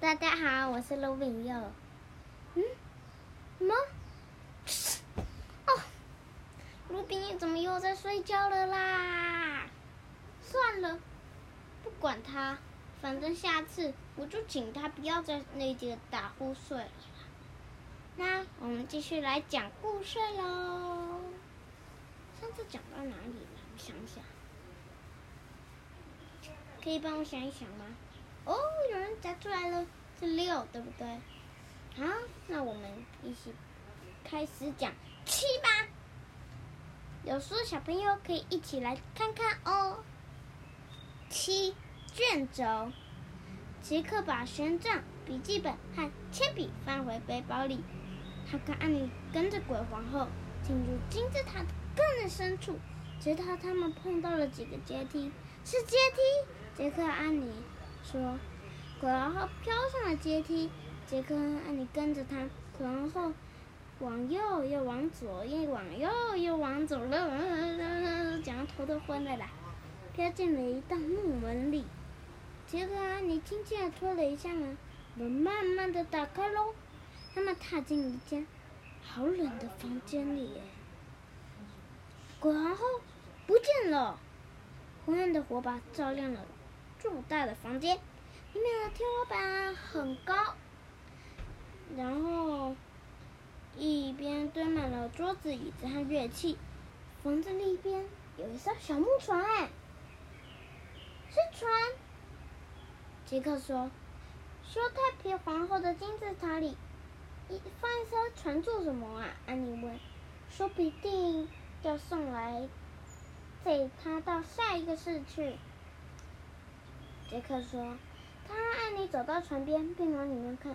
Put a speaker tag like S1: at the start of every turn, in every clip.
S1: 大家好，我是卢炳佑。嗯？什么？哦，卢炳佑怎么又在睡觉了啦？算了，不管他，反正下次我就请他不要在那里打呼睡了。那我们继续来讲故事喽。上次讲到哪里了？我想想。可以帮我想一想吗？哦，有人夹出来了，是六，对不对？好，那我们一起开始讲七吧。有书的小朋友可以一起来看看哦。七，卷轴。杰克把旋杖、笔记本和铅笔放回背包里。他跟安妮跟着鬼皇后进入金字塔的更深处，直到他们碰到了几个阶梯，是阶梯。杰克安妮说：“鬼王后飘上了阶梯，杰克和安妮跟着他。鬼皇后往右又往左，又往右又往左，了，讲到头都昏了啦。飘进了一道木门里，杰克和安妮轻轻地推了一下门，门慢慢的打开喽。他们踏进一间好冷的房间里，鬼王后不见了，昏暗的火把照亮了。”住大的房间，里面的天花板很高，然后一边堆满了桌子、椅子和乐器。房子里边有一艘小木船，哎，是船。杰克说：“修太皮皇后的金字塔里，一放一艘船做什么啊？”安妮问。“说不定要送来载他到下一个世去。”杰克说：“他让安妮走到船边，并往里面看。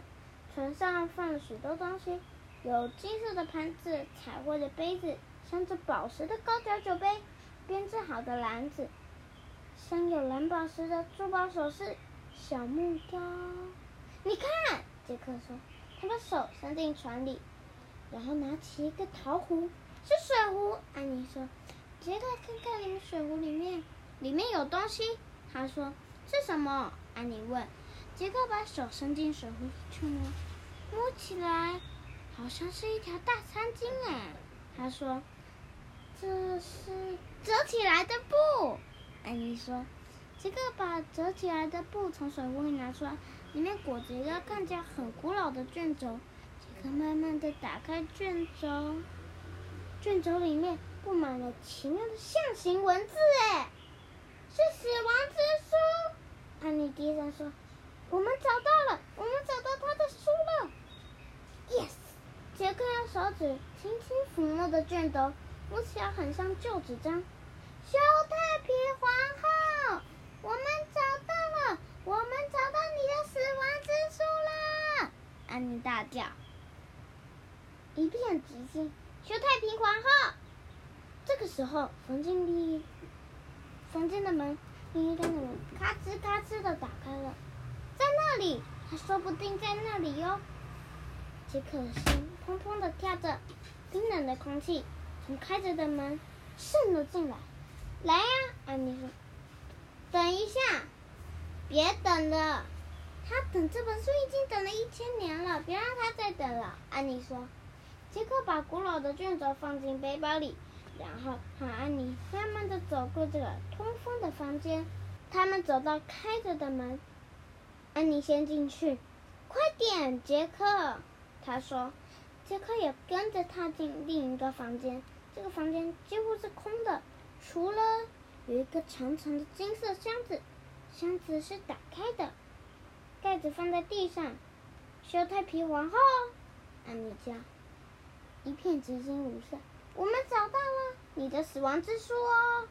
S1: 船上放了许多东西，有金色的盘子、彩绘的杯子、镶着宝石的高脚酒杯、编织好的篮子，镶有蓝宝石的珠宝首饰、小木雕。你看，杰克说，他把手伸进船里，然后拿起一个陶壶，是水壶。安妮说：‘杰克，看看你们水壶里面，里面有东西。’他说。”是什么？安妮问。杰克把手伸进水壶里去摸，摸起来好像是一条大餐巾哎。他说：“这是折起来的布。”安妮说。杰克把折起来的布从水壶里拿出来，里面裹着一个看起来很古老的卷轴。杰克慢慢的打开卷轴，卷轴里面布满了奇妙的象形文字哎，是死亡之书。安妮低声说：“我们找到了，我们找到他的书了。” Yes，杰克用手指轻轻抚摸着卷轴，摸起来很像旧纸张。修太皮皇后，我们找到了，我们找到你的死亡之书了！安妮大叫。一片寂静。修太皮皇后，这个时候，房间里，房间的门。另一个门咔吱咔吱的打开了，在那里，他说不定在那里哟。杰克的心砰砰的跳着，冰冷的空气从开着的门渗了进来。来呀，安妮说：“等一下，别等了，他等这本书已经等了一千年了，别让他再等了。”安妮说。杰克把古老的卷轴放进背包里。然后和安妮慢慢的走过这个通风的房间，他们走到开着的门，安妮先进去，快点，杰克，他说，杰克也跟着踏进另一个房间，这个房间几乎是空的，除了有一个长长的金色箱子，箱子是打开的，盖子放在地上，修太皮皇后，安妮叫，一片寂静无声。我们找到了。你的死亡之书哦，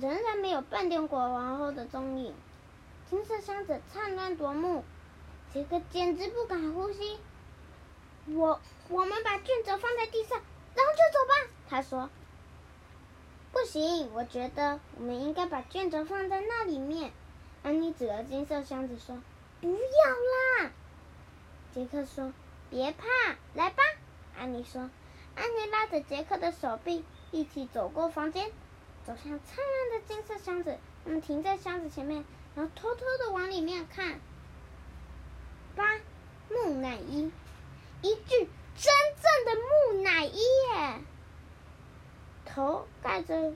S1: 仍然没有半点鬼皇后的踪影。金色箱子灿烂夺目，杰克简直不敢呼吸。我我们把卷轴放在地上，然后就走吧。他说：“不行，我觉得我们应该把卷轴放在那里面。”安妮指着金色箱子说：“不要啦。”杰克说：“别怕，来吧。”安妮说。安妮拉着杰克的手臂，一起走过房间，走向灿烂的金色箱子。他们停在箱子前面，然后偷偷的往里面看。八，木乃伊，一具真正的木乃伊耶！头盖着，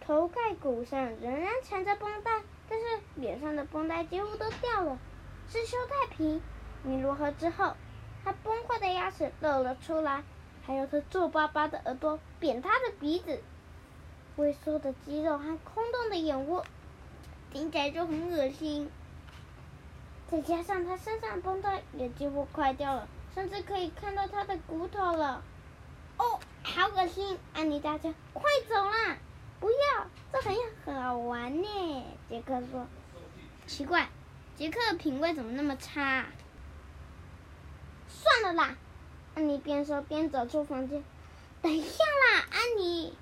S1: 头盖骨上仍然缠着绷带，但是脸上的绷带几乎都掉了，是修太平。你如何之后，他崩坏的牙齿露了出来，还有他皱巴巴的耳朵、扁塌的鼻子、萎缩的肌肉和空洞的眼窝，听起来就很恶心。再加上他身上绷带也几乎快掉了，甚至可以看到他的骨头了。哦，好恶心！安妮大叫：“快走啦！不要，这很好玩呢。”杰克说：“奇怪，杰克的品味怎么那么差？”算了啦，安妮边说边走出房间。等一下啦，安妮，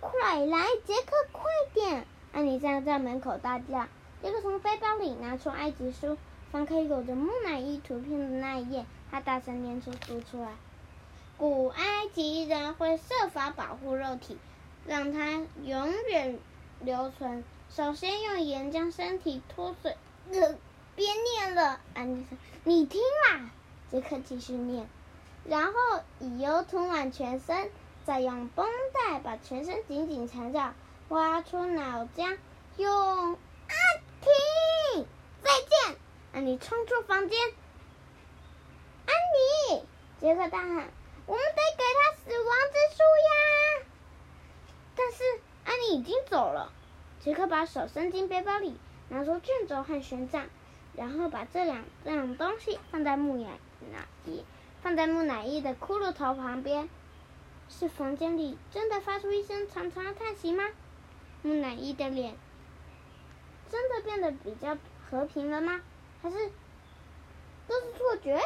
S1: 快来，杰克，快点！安妮站在门口大叫。杰克从背包里拿出埃及书，翻开有着木乃伊图片的那一页，他大声念出读出来：“古埃及人会设法保护肉体，让它永远留存。首先用盐将身体脱水。”呃别念了，安妮说：“你听啦。”杰克继续念，然后以油涂满全身，再用绷带把全身紧紧缠绕，挖出脑浆，用啊停！再见！安妮冲出房间。安妮，杰克大喊：“我们得给他死亡之书呀！”但是安妮已经走了。杰克把手伸进背包里，拿出卷轴和权杖。然后把这两样东西放在木乃伊，放在木乃伊的骷髅头旁边。是房间里真的发出一声长长的叹息吗？木乃伊的脸真的变得比较和平了吗？还是都是错觉？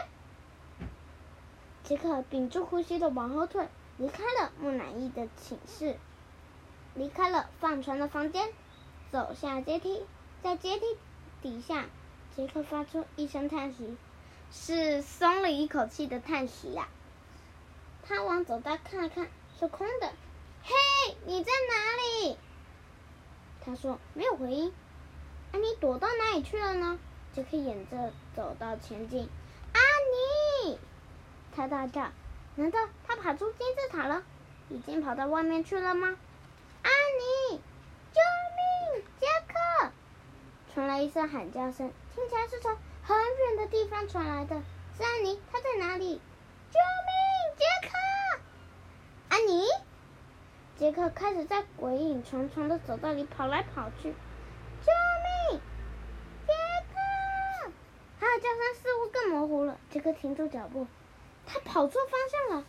S1: 杰克屏住呼吸的往后退，离开了木乃伊的寝室，离开了放船的房间，走下阶梯，在阶梯底下。杰克发出一声叹息，是松了一口气的叹息呀、他往走道看了看，是空的。嘿，你在哪里？他说没有回音。啊，你躲到哪里去了呢？杰克沿着走道前进。安妮，他大叫。难道他爬出金字塔了？已经跑到外面去了吗？安妮，救命！杰克，传来一声喊叫声。听起来是从很远的地方传来的，是安妮，她在哪里？救命，杰克！安妮，杰克开始在鬼影重重的走道里跑来跑去。救命，杰克！他的叫声似乎更模糊了。杰克停住脚步，他跑错方向了。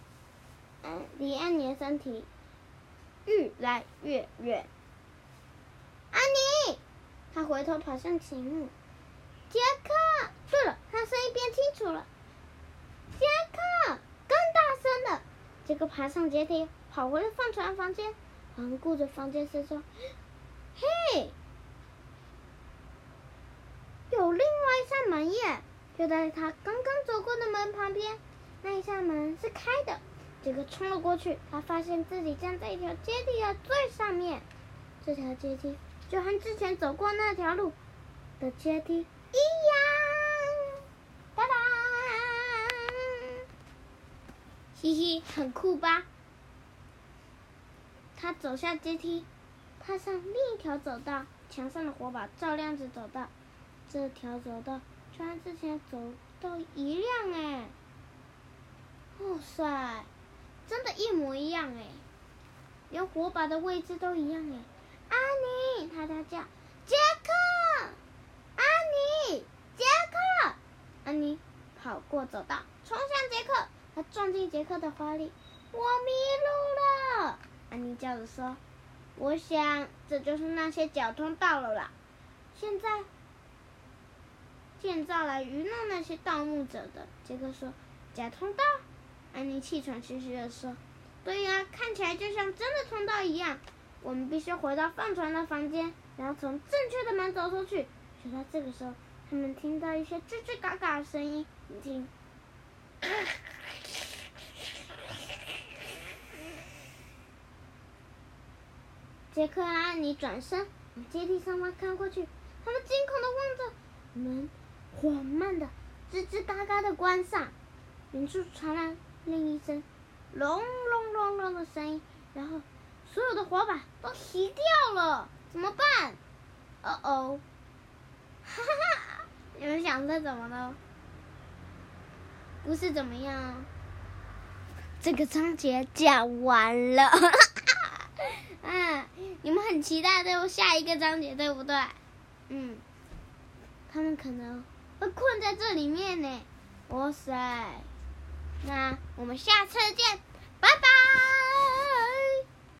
S1: 嗯，离安妮的身体越来越远。他回头跑向前。杰克，对了，他声音变清楚了。杰克，更大声了。杰克爬上阶梯，跑回了放船房间，环顾着房间四周。嘿，有另外一扇门耶！就在他刚刚走过的门旁边，那一扇门是开的。杰克冲了过去，他发现自己站在一条阶梯的最上面。这条阶梯就和之前走过那条路的阶梯。一样，哒哒，嘻嘻，很酷吧？他走下阶梯，踏上另一条走道，墙上的火把照亮着走道。这条走道就和之前走道一样哎！哇塞，真的，一模一样哎！连火把的位置都一样哎！安妮，他在叫，杰克。安妮杰克，安妮跑过走道，冲向杰克，他撞进杰克的怀里。我迷路了，安妮叫着说：“我想这就是那些假通道了啦。现在建造来愚弄那些盗墓者的。”杰克说：“假通道？”安妮气喘吁吁地说：“对呀，看起来就像真的通道一样。我们必须回到放船的房间，然后从正确的门走出去。”就在这个时候。他们听到一些吱吱嘎嘎的声音，你听。杰克和安妮转身往阶梯上方看过去，他们惊恐的望着门缓慢的、吱吱嘎嘎的关上。远处传来另一声隆隆隆隆的声音，然后所有的滑板都熄掉了，怎么办？哦哦，哈哈哈！你们想这怎么了？不是怎么样？这个章节讲完了，嗯，你们很期待对下一个章节对不对？嗯，他们可能会困在这里面呢。哇塞，那我们下次见，拜拜。